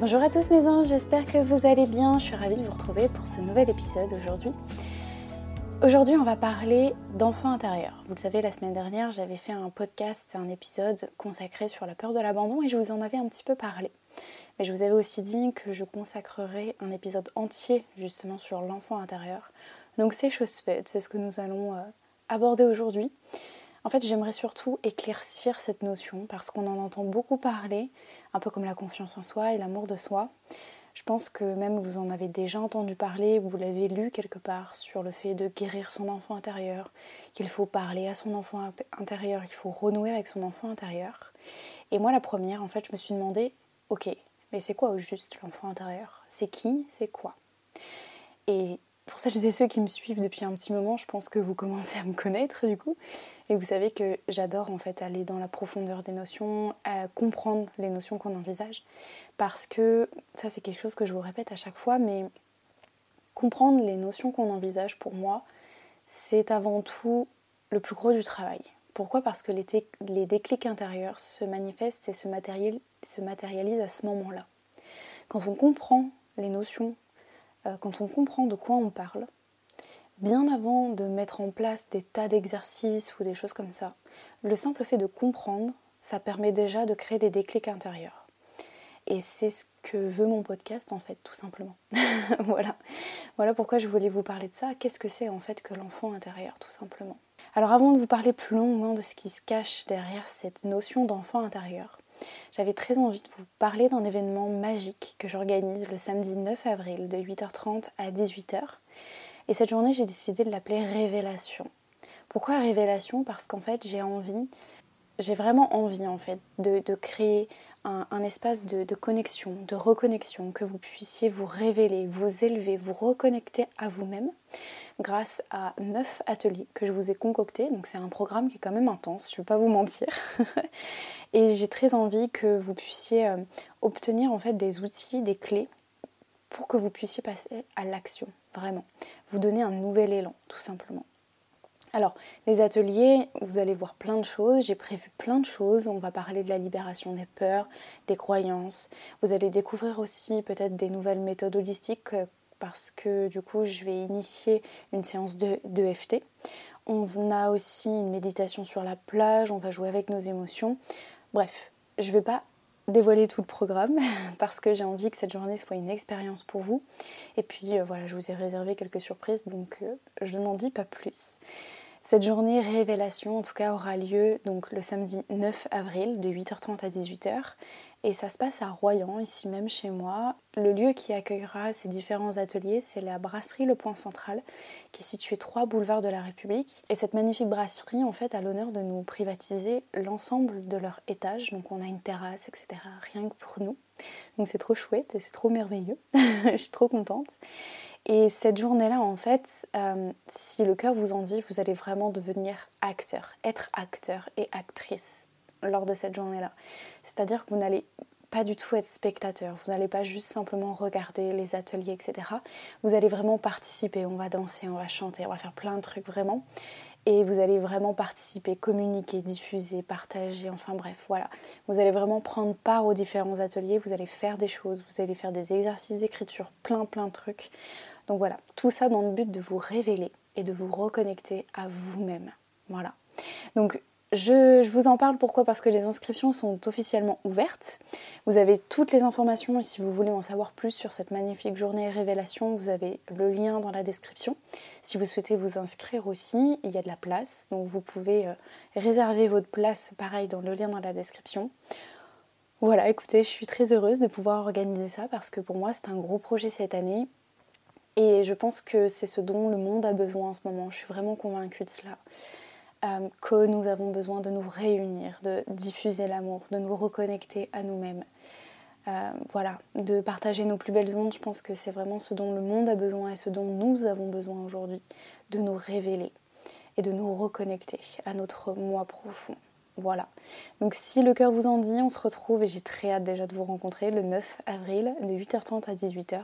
Bonjour à tous mes anges, j'espère que vous allez bien. Je suis ravie de vous retrouver pour ce nouvel épisode aujourd'hui. Aujourd'hui, on va parler d'enfant intérieur. Vous le savez, la semaine dernière, j'avais fait un podcast, un épisode consacré sur la peur de l'abandon et je vous en avais un petit peu parlé. Mais je vous avais aussi dit que je consacrerai un épisode entier justement sur l'enfant intérieur. Donc c'est chose faite, c'est ce que nous allons euh, aborder aujourd'hui. En fait, j'aimerais surtout éclaircir cette notion parce qu'on en entend beaucoup parler, un peu comme la confiance en soi et l'amour de soi. Je pense que même vous en avez déjà entendu parler, vous l'avez lu quelque part sur le fait de guérir son enfant intérieur, qu'il faut parler à son enfant intérieur, qu'il faut renouer avec son enfant intérieur. Et moi, la première, en fait, je me suis demandé, ok, mais c'est quoi au juste l'enfant intérieur? C'est qui? C'est quoi? Et pour celles et ceux qui me suivent depuis un petit moment, je pense que vous commencez à me connaître du coup. Et vous savez que j'adore en fait aller dans la profondeur des notions, à comprendre les notions qu'on envisage. Parce que ça c'est quelque chose que je vous répète à chaque fois, mais comprendre les notions qu'on envisage pour moi, c'est avant tout le plus gros du travail. Pourquoi? Parce que les, les, déclics intérieurs se manifestent et se, se matérialisent à ce moment-là. Quand on comprend les notions quand on comprend de quoi on parle, bien avant de mettre en place des tas d'exercices ou des choses comme ça, le simple fait de comprendre, ça permet déjà de créer des déclics intérieurs. Et c'est ce que veut mon podcast en fait, tout simplement. voilà. voilà pourquoi je voulais vous parler de ça. Qu'est-ce que c'est en fait que l'enfant intérieur, tout simplement? Alors avant de vous parler plus longuement de ce qui se cache derrière cette notion d'enfant intérieur, j'avais très envie de vous parler d'un événement magique que j'organise le samedi 9 avril de 8h30 à 18h. Et cette journée, j'ai décidé de l'appeler Révélation. Pourquoi Révélation? Parce qu'en fait, j'ai envie, j'ai vraiment envie en fait de, créer un, espace de, connexion, de reconnexion, que vous puissiez vous révéler, vous élever, vous reconnecter à vous-même grâce à 9 ateliers que je vous ai concoctés. Donc c'est un programme qui est quand même intense, je ne vais pas vous mentir. Et j'ai très envie que vous puissiez euh, obtenir en fait des outils, des clés pour que vous puissiez passer à l'action, vraiment. Vous donner un nouvel élan, tout simplement. Alors, les ateliers, vous allez voir plein de choses, j'ai prévu plein de choses, on va parler de la libération des peurs, des croyances, vous allez découvrir aussi peut-être des nouvelles méthodes holistiques euh, parce que du coup je vais initier une séance de, de FT. On a aussi une méditation sur la plage, on va jouer avec nos émotions. Bref, je ne vais pas dévoiler tout le programme parce que j'ai envie que cette journée soit une expérience pour vous. Et puis euh, voilà, je vous ai réservé quelques surprises, donc euh, je n'en dis pas plus. Cette journée révélation en tout cas aura lieu donc le samedi 9 avril de 8h30 à 18h et ça se passe à Royan, ici même chez moi. Le lieu qui accueillera ces différents ateliers, c'est la brasserie Le Point Central, qui est située 3 boulevard de la République. Et cette magnifique brasserie, en fait, a l'honneur de nous privatiser l'ensemble de leur étage. Donc on a une terrasse, etc. Rien que pour nous. Donc c'est trop chouette et c'est trop merveilleux. Je suis trop contente. Et cette journée-là, en fait, euh, si le cœur vous en dit, vous allez vraiment devenir acteur, être acteur et actrice lors de cette journée-là. C'est-à-dire que vous n'allez pas du tout être spectateur, vous n'allez pas juste simplement regarder les ateliers, etc. Vous allez vraiment participer, on va danser, on va chanter, on va faire plein de trucs vraiment. Et vous allez vraiment participer, communiquer, diffuser, partager, enfin bref, voilà. Vous allez vraiment prendre part aux différents ateliers, vous allez faire des choses, vous allez faire des exercices d'écriture, plein plein de trucs. Donc voilà, tout ça dans le but de vous révéler et de vous reconnecter à vous-même. Voilà. Donc je, vous en parle pourquoi? Parce que les inscriptions sont officiellement ouvertes. Vous avez toutes les informations et si vous voulez en savoir plus sur cette magnifique journée révélation, vous avez le lien dans la description. Si vous souhaitez vous inscrire aussi, il y a de la place. Donc vous pouvez euh, réserver votre place pareil dans le lien dans la description. Voilà, écoutez, je suis très heureuse de pouvoir organiser ça parce que pour moi c'est un gros projet cette année. Et je pense que c'est ce dont le monde a besoin en ce moment. Je suis vraiment convaincue de cela. Euh, que nous avons besoin de nous réunir, de diffuser l'amour, de nous reconnecter à nous-mêmes. Euh, voilà, de partager nos plus belles ondes, je pense que c'est vraiment ce dont le monde a besoin et ce dont nous avons besoin aujourd'hui, de nous révéler et de nous reconnecter à notre moi profond. Voilà. Donc si le cœur vous en dit, on se retrouve et j'ai très hâte déjà de vous rencontrer le 9 avril de 8h30 à 18h.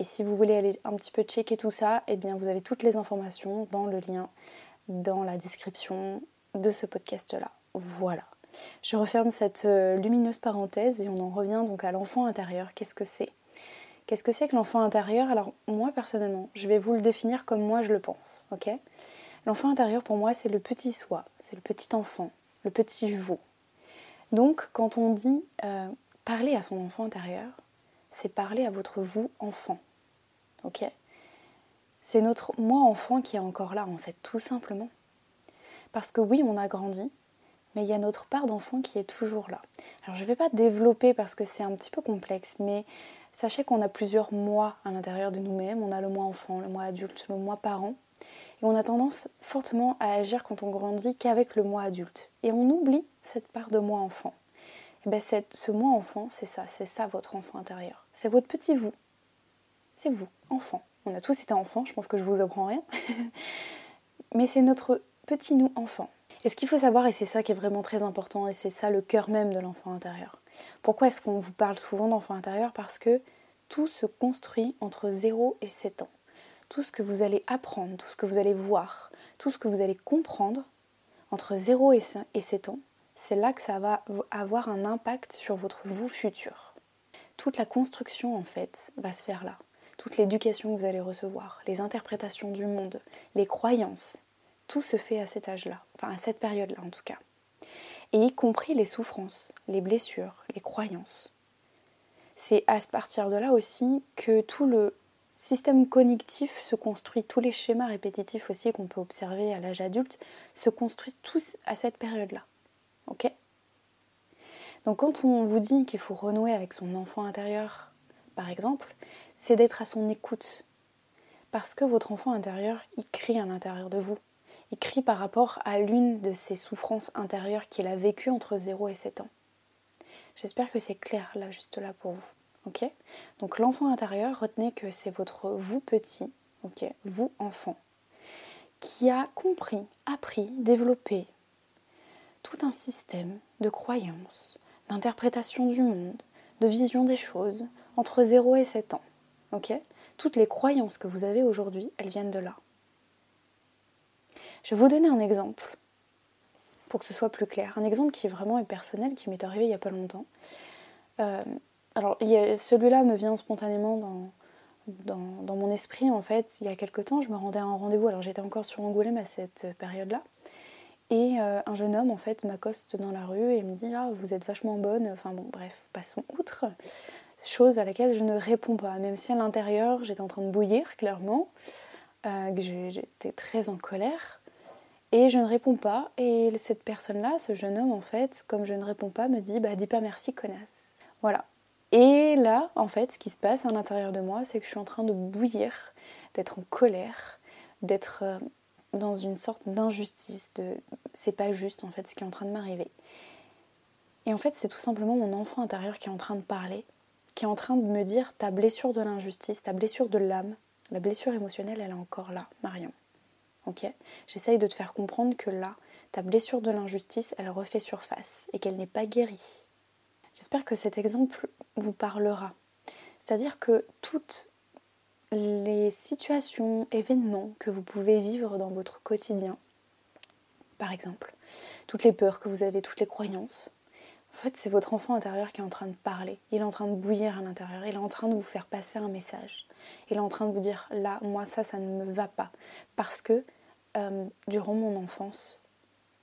Et si vous voulez aller un petit peu checker tout ça, eh bien vous avez toutes les informations dans le lien dans la description de ce podcast-là. Voilà. Je referme cette euh, lumineuse parenthèse et on en revient donc à l'enfant intérieur. Qu'est-ce que c'est? Qu'est-ce que c'est que l'enfant intérieur? Alors moi personnellement, je vais vous le définir comme moi je le pense, ok? L'enfant intérieur pour moi c'est le petit soi, c'est le petit enfant, le petit vous. Donc quand on dit euh, parler à son enfant intérieur, c'est parler à votre vous enfant, ok? C'est notre moi enfant qui est encore là en fait, tout simplement. Parce que oui, on a grandi, mais il y a notre part d'enfant qui est toujours là. Alors je ne vais pas développer parce que c'est un petit peu complexe, mais sachez qu'on a plusieurs moi à l'intérieur de nous-mêmes. On a le moi enfant, le moi adulte, le moi parent. Et on a tendance fortement à agir quand on grandit qu'avec le moi adulte. Et on oublie cette part de moi enfant. Et bien ce moi enfant, c'est ça, c'est ça votre enfant intérieur. C'est votre petit vous. C'est vous, enfant. On a tous été enfants, je pense que je vous apprends rien. Mais c'est notre petit nous enfant. Et ce qu'il faut savoir, et c'est ça qui est vraiment très important, et c'est ça le cœur même de l'enfant intérieur. Pourquoi est-ce qu'on vous parle souvent d'enfant intérieur? Parce que tout se construit entre 0 et 7 ans. Tout ce que vous allez apprendre, tout ce que vous allez voir, tout ce que vous allez comprendre entre 0 et 7 ans, c'est là que ça va avoir un impact sur votre vous futur. Toute la construction, en fait, va se faire là. Toute l'éducation que vous allez recevoir, les interprétations du monde, les croyances, tout se fait à cet âge-là, enfin à cette période-là en tout cas. Et y compris les souffrances, les blessures, les croyances. C'est à partir de là aussi que tout le système cognitif se construit, tous les schémas répétitifs aussi qu'on peut observer à l'âge adulte se construisent tous à cette période-là. Ok? Donc quand on vous dit qu'il faut renouer avec son enfant intérieur, par exemple, c'est d'être à son écoute. Parce que votre enfant intérieur, il crie à l'intérieur de vous écrit par rapport à l'une de ses souffrances intérieures qu'il a vécues entre 0 et 7 ans. J'espère que c'est clair là, juste là pour vous. Ok? Donc l'enfant intérieur, retenez que c'est votre vous petit, ok? Vous enfant, qui a compris, appris, développé tout un système de croyances, d'interprétation du monde, de vision des choses entre 0 et 7 ans. Toutes les croyances que vous avez aujourd'hui, elles viennent de là. Je vais vous donner un exemple pour que ce soit plus clair. Un exemple qui est vraiment personnel, qui m'est arrivé il n'y a pas longtemps. Euh, alors, celui-là me vient spontanément dans, mon esprit, en fait. Il y a quelque temps, je me rendais à un rendez-vous. Alors, j'étais encore sur Angoulême à cette période-là. Et euh, un jeune homme, en fait, m'accoste dans la rue et me dit Ah, vous êtes vachement bonne. Enfin, bon, bref, passons outre. Chose à laquelle je ne réponds pas, même si à l'intérieur, j'étais en train de bouillir, clairement, euh, que j'étais très en colère. Et je ne réponds pas. Et cette personne-là, ce jeune homme, en fait, comme je ne réponds pas, me dit Bah, dis pas merci, connasse. Voilà. Et là, en fait, ce qui se passe à l'intérieur de moi, c'est que je suis en train de bouillir, d'être en colère, d'être euh, dans une sorte d'injustice, de c'est pas juste en fait ce qui est en train de m'arriver. Et en fait, c'est tout simplement mon enfant intérieur qui est en train de parler, qui est en train de me dire ta blessure de l'injustice, ta blessure de l'âme, la blessure émotionnelle, elle est encore là, Marion ok? J'essaye de te faire comprendre que là, ta blessure de l'injustice, elle refait surface et qu'elle n'est pas guérie. J'espère que cet exemple vous parlera. C'est-à-dire que toutes les situations, événements que vous pouvez vivre dans votre quotidien, par exemple, toutes les peurs que vous avez, toutes les croyances, en fait, c'est votre enfant intérieur qui est en train de parler. Il est en train de bouillir à l'intérieur. Il est en train de vous faire passer un message. Il est en train de vous dire là, moi, ça, ça ne me va pas. Parce que euh, durant mon enfance,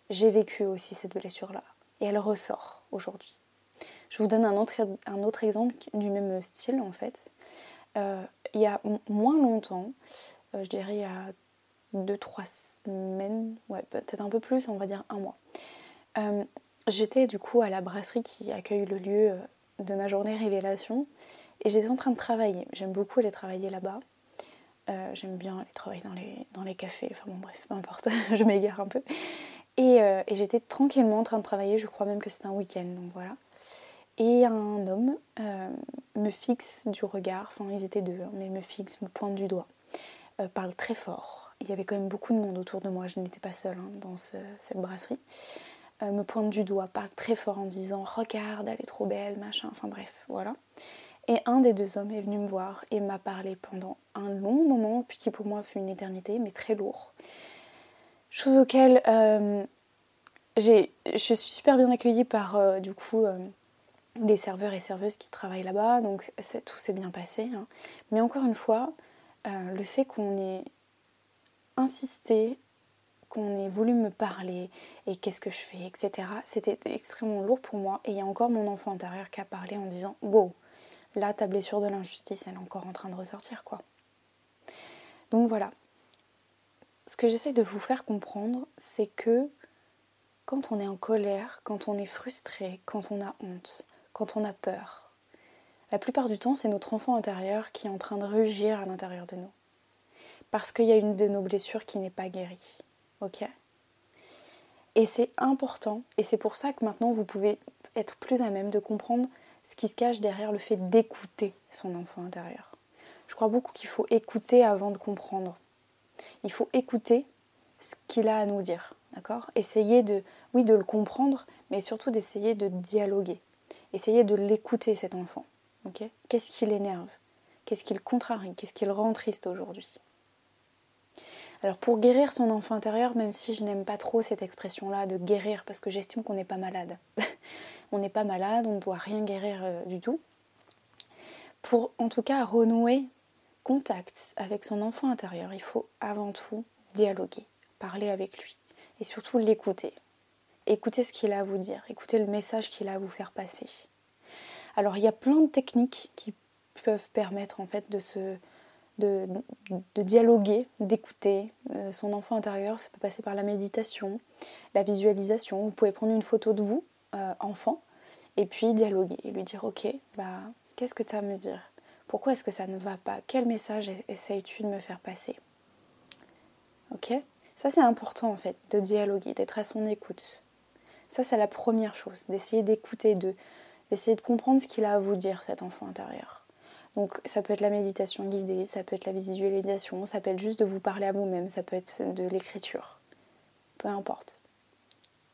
j'ai vécu aussi cette blessure-là. Et elle ressort aujourd'hui. Je vous donne un autre, un autre exemple du même style, en fait. Euh, il y a moins longtemps, euh, je dirais il y a 2-3 semaines, ouais, peut-être un peu plus, on va dire un mois. J'étais du coup à la brasserie qui accueille le lieu de ma journée révélation et j'étais en train de travailler. J'aime beaucoup aller travailler là-bas. Euh, j'aime bien aller travailler dans les, cafés, enfin bon bref, peu importe, je m'égare un peu. Et, et j'étais tranquillement en train de travailler, je crois même que c'était un week-end, donc voilà. Et un homme me fixe du regard, enfin ils étaient deux, hein, mais me fixe, me pointe du doigt, parle très fort. Il y avait quand même beaucoup de monde autour de moi, je n'étais pas seule hein, dans cette brasserie. Me pointe du doigt, parle très fort en disant Regarde, elle est trop belle, machin, enfin bref, voilà. Et un des deux hommes est venu me voir et m'a parlé pendant un long moment, puis qui pour moi fut une éternité, mais très lourd. Chose auquel euh, je suis super bien accueillie par euh, du coup euh, les serveurs et serveuses qui travaillent là-bas, donc tout s'est bien passé. Hein. Mais encore une fois, le fait qu'on ait insisté, qu'on ait voulu me parler et qu'est-ce que je fais, etc., c'était extrêmement lourd pour moi. Et il y a encore mon enfant intérieur qui a parlé en disant Wow, là, ta blessure de l'injustice, elle est encore en train de ressortir, quoi. Donc voilà. Ce que j'essaie de vous faire comprendre, c'est que quand on est en colère, quand on est frustré, quand on a honte, quand on a peur, la plupart du temps, c'est notre enfant intérieur qui est en train de rugir à l'intérieur de nous. Parce qu'il y a une de nos blessures qui n'est pas guérie. Ok Et c'est important, et c'est pour ça que maintenant vous pouvez être plus à même de comprendre ce qui se cache derrière le fait d'écouter son enfant intérieur. Je crois beaucoup qu'il faut écouter avant de comprendre. Il faut écouter ce qu'il a à nous dire, d'accord? Essayer de, oui, de le comprendre, mais surtout d'essayer de dialoguer. Essayer de l'écouter cet enfant, Qu'est-ce qui l'énerve? Qu'est-ce qui le contrarie? Qu'est-ce qui le rend triste aujourd'hui? Alors pour guérir son enfant intérieur, même si je n'aime pas trop cette expression-là de guérir, parce que j'estime qu'on n'est pas malade, on n'est pas malade, on ne doit rien guérir euh, du tout. Pour en tout cas renouer contact avec son enfant intérieur, il faut avant tout dialoguer, parler avec lui et surtout l'écouter. Écoutez ce qu'il a à vous dire, écoutez le message qu'il a à vous faire passer. Alors il y a plein de techniques qui peuvent permettre en fait de se de, dialoguer, d'écouter euh, son enfant intérieur. Ça peut passer par la méditation, la visualisation. Vous pouvez prendre une photo de vous euh, enfant et puis dialoguer et lui dire ok bah qu'est-ce que tu as à me dire? Pourquoi est-ce que ça ne va pas? Quel message essayes-tu de me faire passer? Ok? Ça c'est important en fait de dialoguer d'être à son écoute. Ça c'est la première chose d'essayer d'écouter de d'essayer de comprendre ce qu'il a à vous dire cet enfant intérieur donc ça peut être la méditation guidée ça peut être la visualisation ça peut être juste de vous parler à vous-même ça peut être de l'écriture peu importe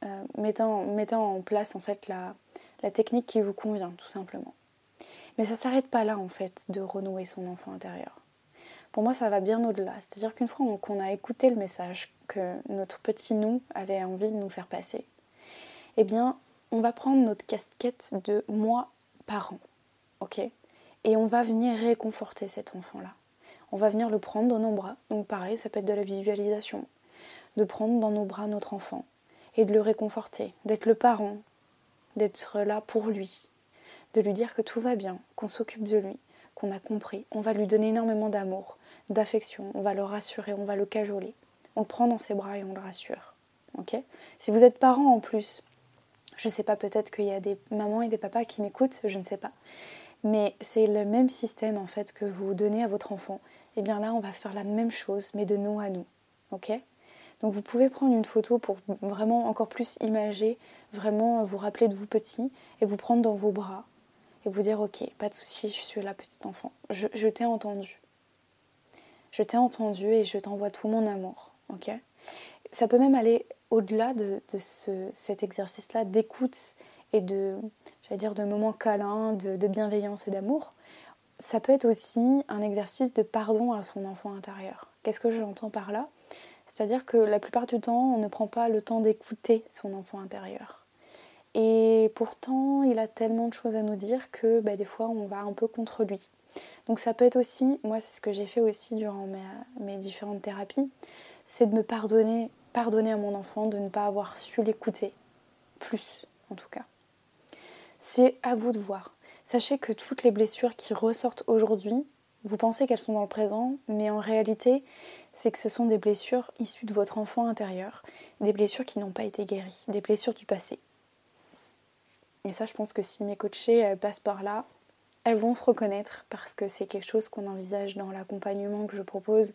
euh, mettant, mettant, en place en fait la, la, technique qui vous convient tout simplement. Mais ça s'arrête pas là en fait de renouer son enfant intérieur. Pour moi ça va bien au-delà. C'est-à-dire qu'une fois qu'on a écouté le message que notre petit nous avait envie de nous faire passer, eh bien on va prendre notre casquette de moi parent, ok? Et on va venir réconforter cet enfant-là. On va venir le prendre dans nos bras. Donc pareil, ça peut être de la visualisation. De prendre dans nos bras notre enfant et de le réconforter, d'être le parent, d'être là pour lui, de lui dire que tout va bien, qu'on s'occupe de lui, qu'on a compris. On va lui donner énormément d'amour, d'affection, on va le rassurer, on va le cajoler. On le prend dans ses bras et on le rassure. si vous êtes parent en plus, je ne sais pas, peut-être qu'il y a des mamans et des papas qui m'écoutent, je ne sais pas. Mais c'est le même système en fait que vous donnez à votre enfant. Et eh bien là, on va faire la même chose, mais de nous à nous. Ok? Donc vous pouvez prendre une photo pour vraiment encore plus imager, vraiment vous rappeler de vous petit et vous prendre dans vos bras et vous dire ok, pas de souci, je suis là petit enfant, je, t'ai entendu. Je t'ai entendu et je t'envoie tout mon amour. ok? Ça peut même aller au-delà de, cet exercice-là d'écoute et de, j'allais dire, de moments câlins, de bienveillance et d'amour. Ça peut être aussi un exercice de pardon à son enfant intérieur. Qu'est-ce que j'entends par là? C'est-à-dire que la plupart du temps, on ne prend pas le temps d'écouter son enfant intérieur. Et pourtant, il a tellement de choses à nous dire que bah, des fois, on va un peu contre lui. Donc ça peut être aussi, moi c'est ce que j'ai fait aussi durant mes, différentes thérapies, c'est de me pardonner, pardonner à mon enfant de ne pas avoir su l'écouter. Plus, en tout cas. C'est à vous de voir. Sachez que toutes les blessures qui ressortent aujourd'hui, vous pensez qu'elles sont dans le présent, mais en réalité, c'est que ce sont des blessures issues de votre enfant intérieur, des blessures qui n'ont pas été guéries, des blessures du passé. Et ça, je pense que si mes coachées passent par là, elles vont se reconnaître parce que c'est quelque chose qu'on envisage dans l'accompagnement que je propose,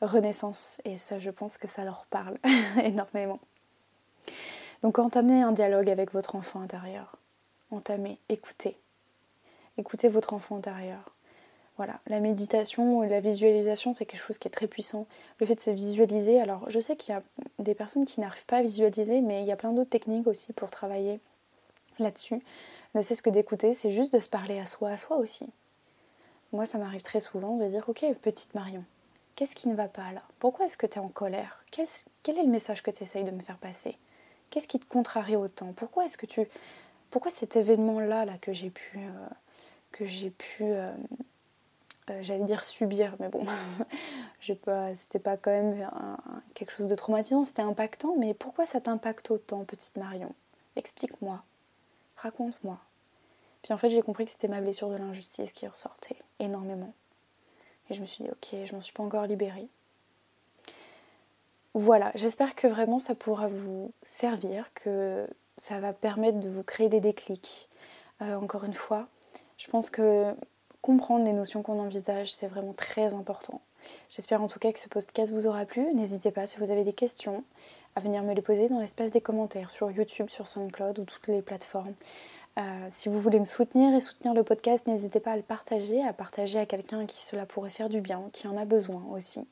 Renaissance. Et ça, je pense que ça leur parle énormément. Donc entamez un dialogue avec votre enfant intérieur. Entamez, écoutez. Écoutez votre enfant intérieur. Voilà, la méditation la visualisation, c'est quelque chose qui est très puissant. Le fait de se visualiser, alors je sais qu'il y a des personnes qui n'arrivent pas à visualiser, mais il y a plein d'autres techniques aussi pour travailler là-dessus. Ne c'est ce que d'écouter, c'est juste de se parler à soi, à soi aussi. Moi, ça m'arrive très souvent de dire, ok, petite Marion, qu'est-ce qui ne va pas là? Pourquoi est-ce que tu es en colère? Quel, est le message que tu essayes de me faire passer? Qu'est-ce qui te contrarie autant? Pourquoi est-ce que tu... Pourquoi cet événement-là là, que j'ai pu... Euh, que euh, euh, j'allais dire subir, mais bon, c'était pas quand même quelque chose de traumatisant, c'était impactant, mais pourquoi ça t'impacte autant, petite Marion? Explique-moi, raconte-moi. Puis en fait, j'ai compris que c'était ma blessure de l'injustice qui ressortait énormément. Et je me suis dit, ok, je m'en suis pas encore libérée. Voilà, j'espère que vraiment ça pourra vous servir, que ça va permettre de vous créer des déclics. Euh, encore une fois, je pense que comprendre les notions qu'on envisage, c'est vraiment très important. J'espère en tout cas que ce podcast vous aura plu. N'hésitez pas si vous avez des questions à venir me les poser dans l'espace des commentaires sur YouTube, sur SoundCloud ou toutes les plateformes. Euh, si vous voulez me soutenir et soutenir le podcast, n'hésitez pas à le partager, à partager à quelqu'un qui cela pourrait faire du bien, qui en a besoin aussi.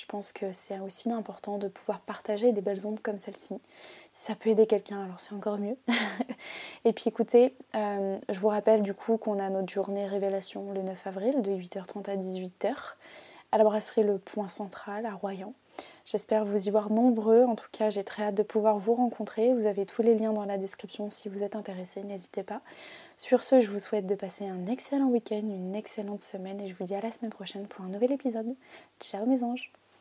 Je pense que c'est aussi important de pouvoir partager des belles ondes comme celle-ci. Si ça peut aider quelqu'un, alors c'est encore mieux. et puis écoutez, euh, je vous rappelle du coup qu'on a notre journée révélation le 9 avril de 8h30 à 18h à la brasserie Le Point Central à Royan. J'espère vous y voir nombreux. En tout cas, j'ai très hâte de pouvoir vous rencontrer. Vous avez tous les liens dans la description si vous êtes intéressé, n'hésitez pas. Sur ce, je vous souhaite de passer un excellent week-end, une excellente semaine et je vous dis à la semaine prochaine pour un nouvel épisode. Ciao mes anges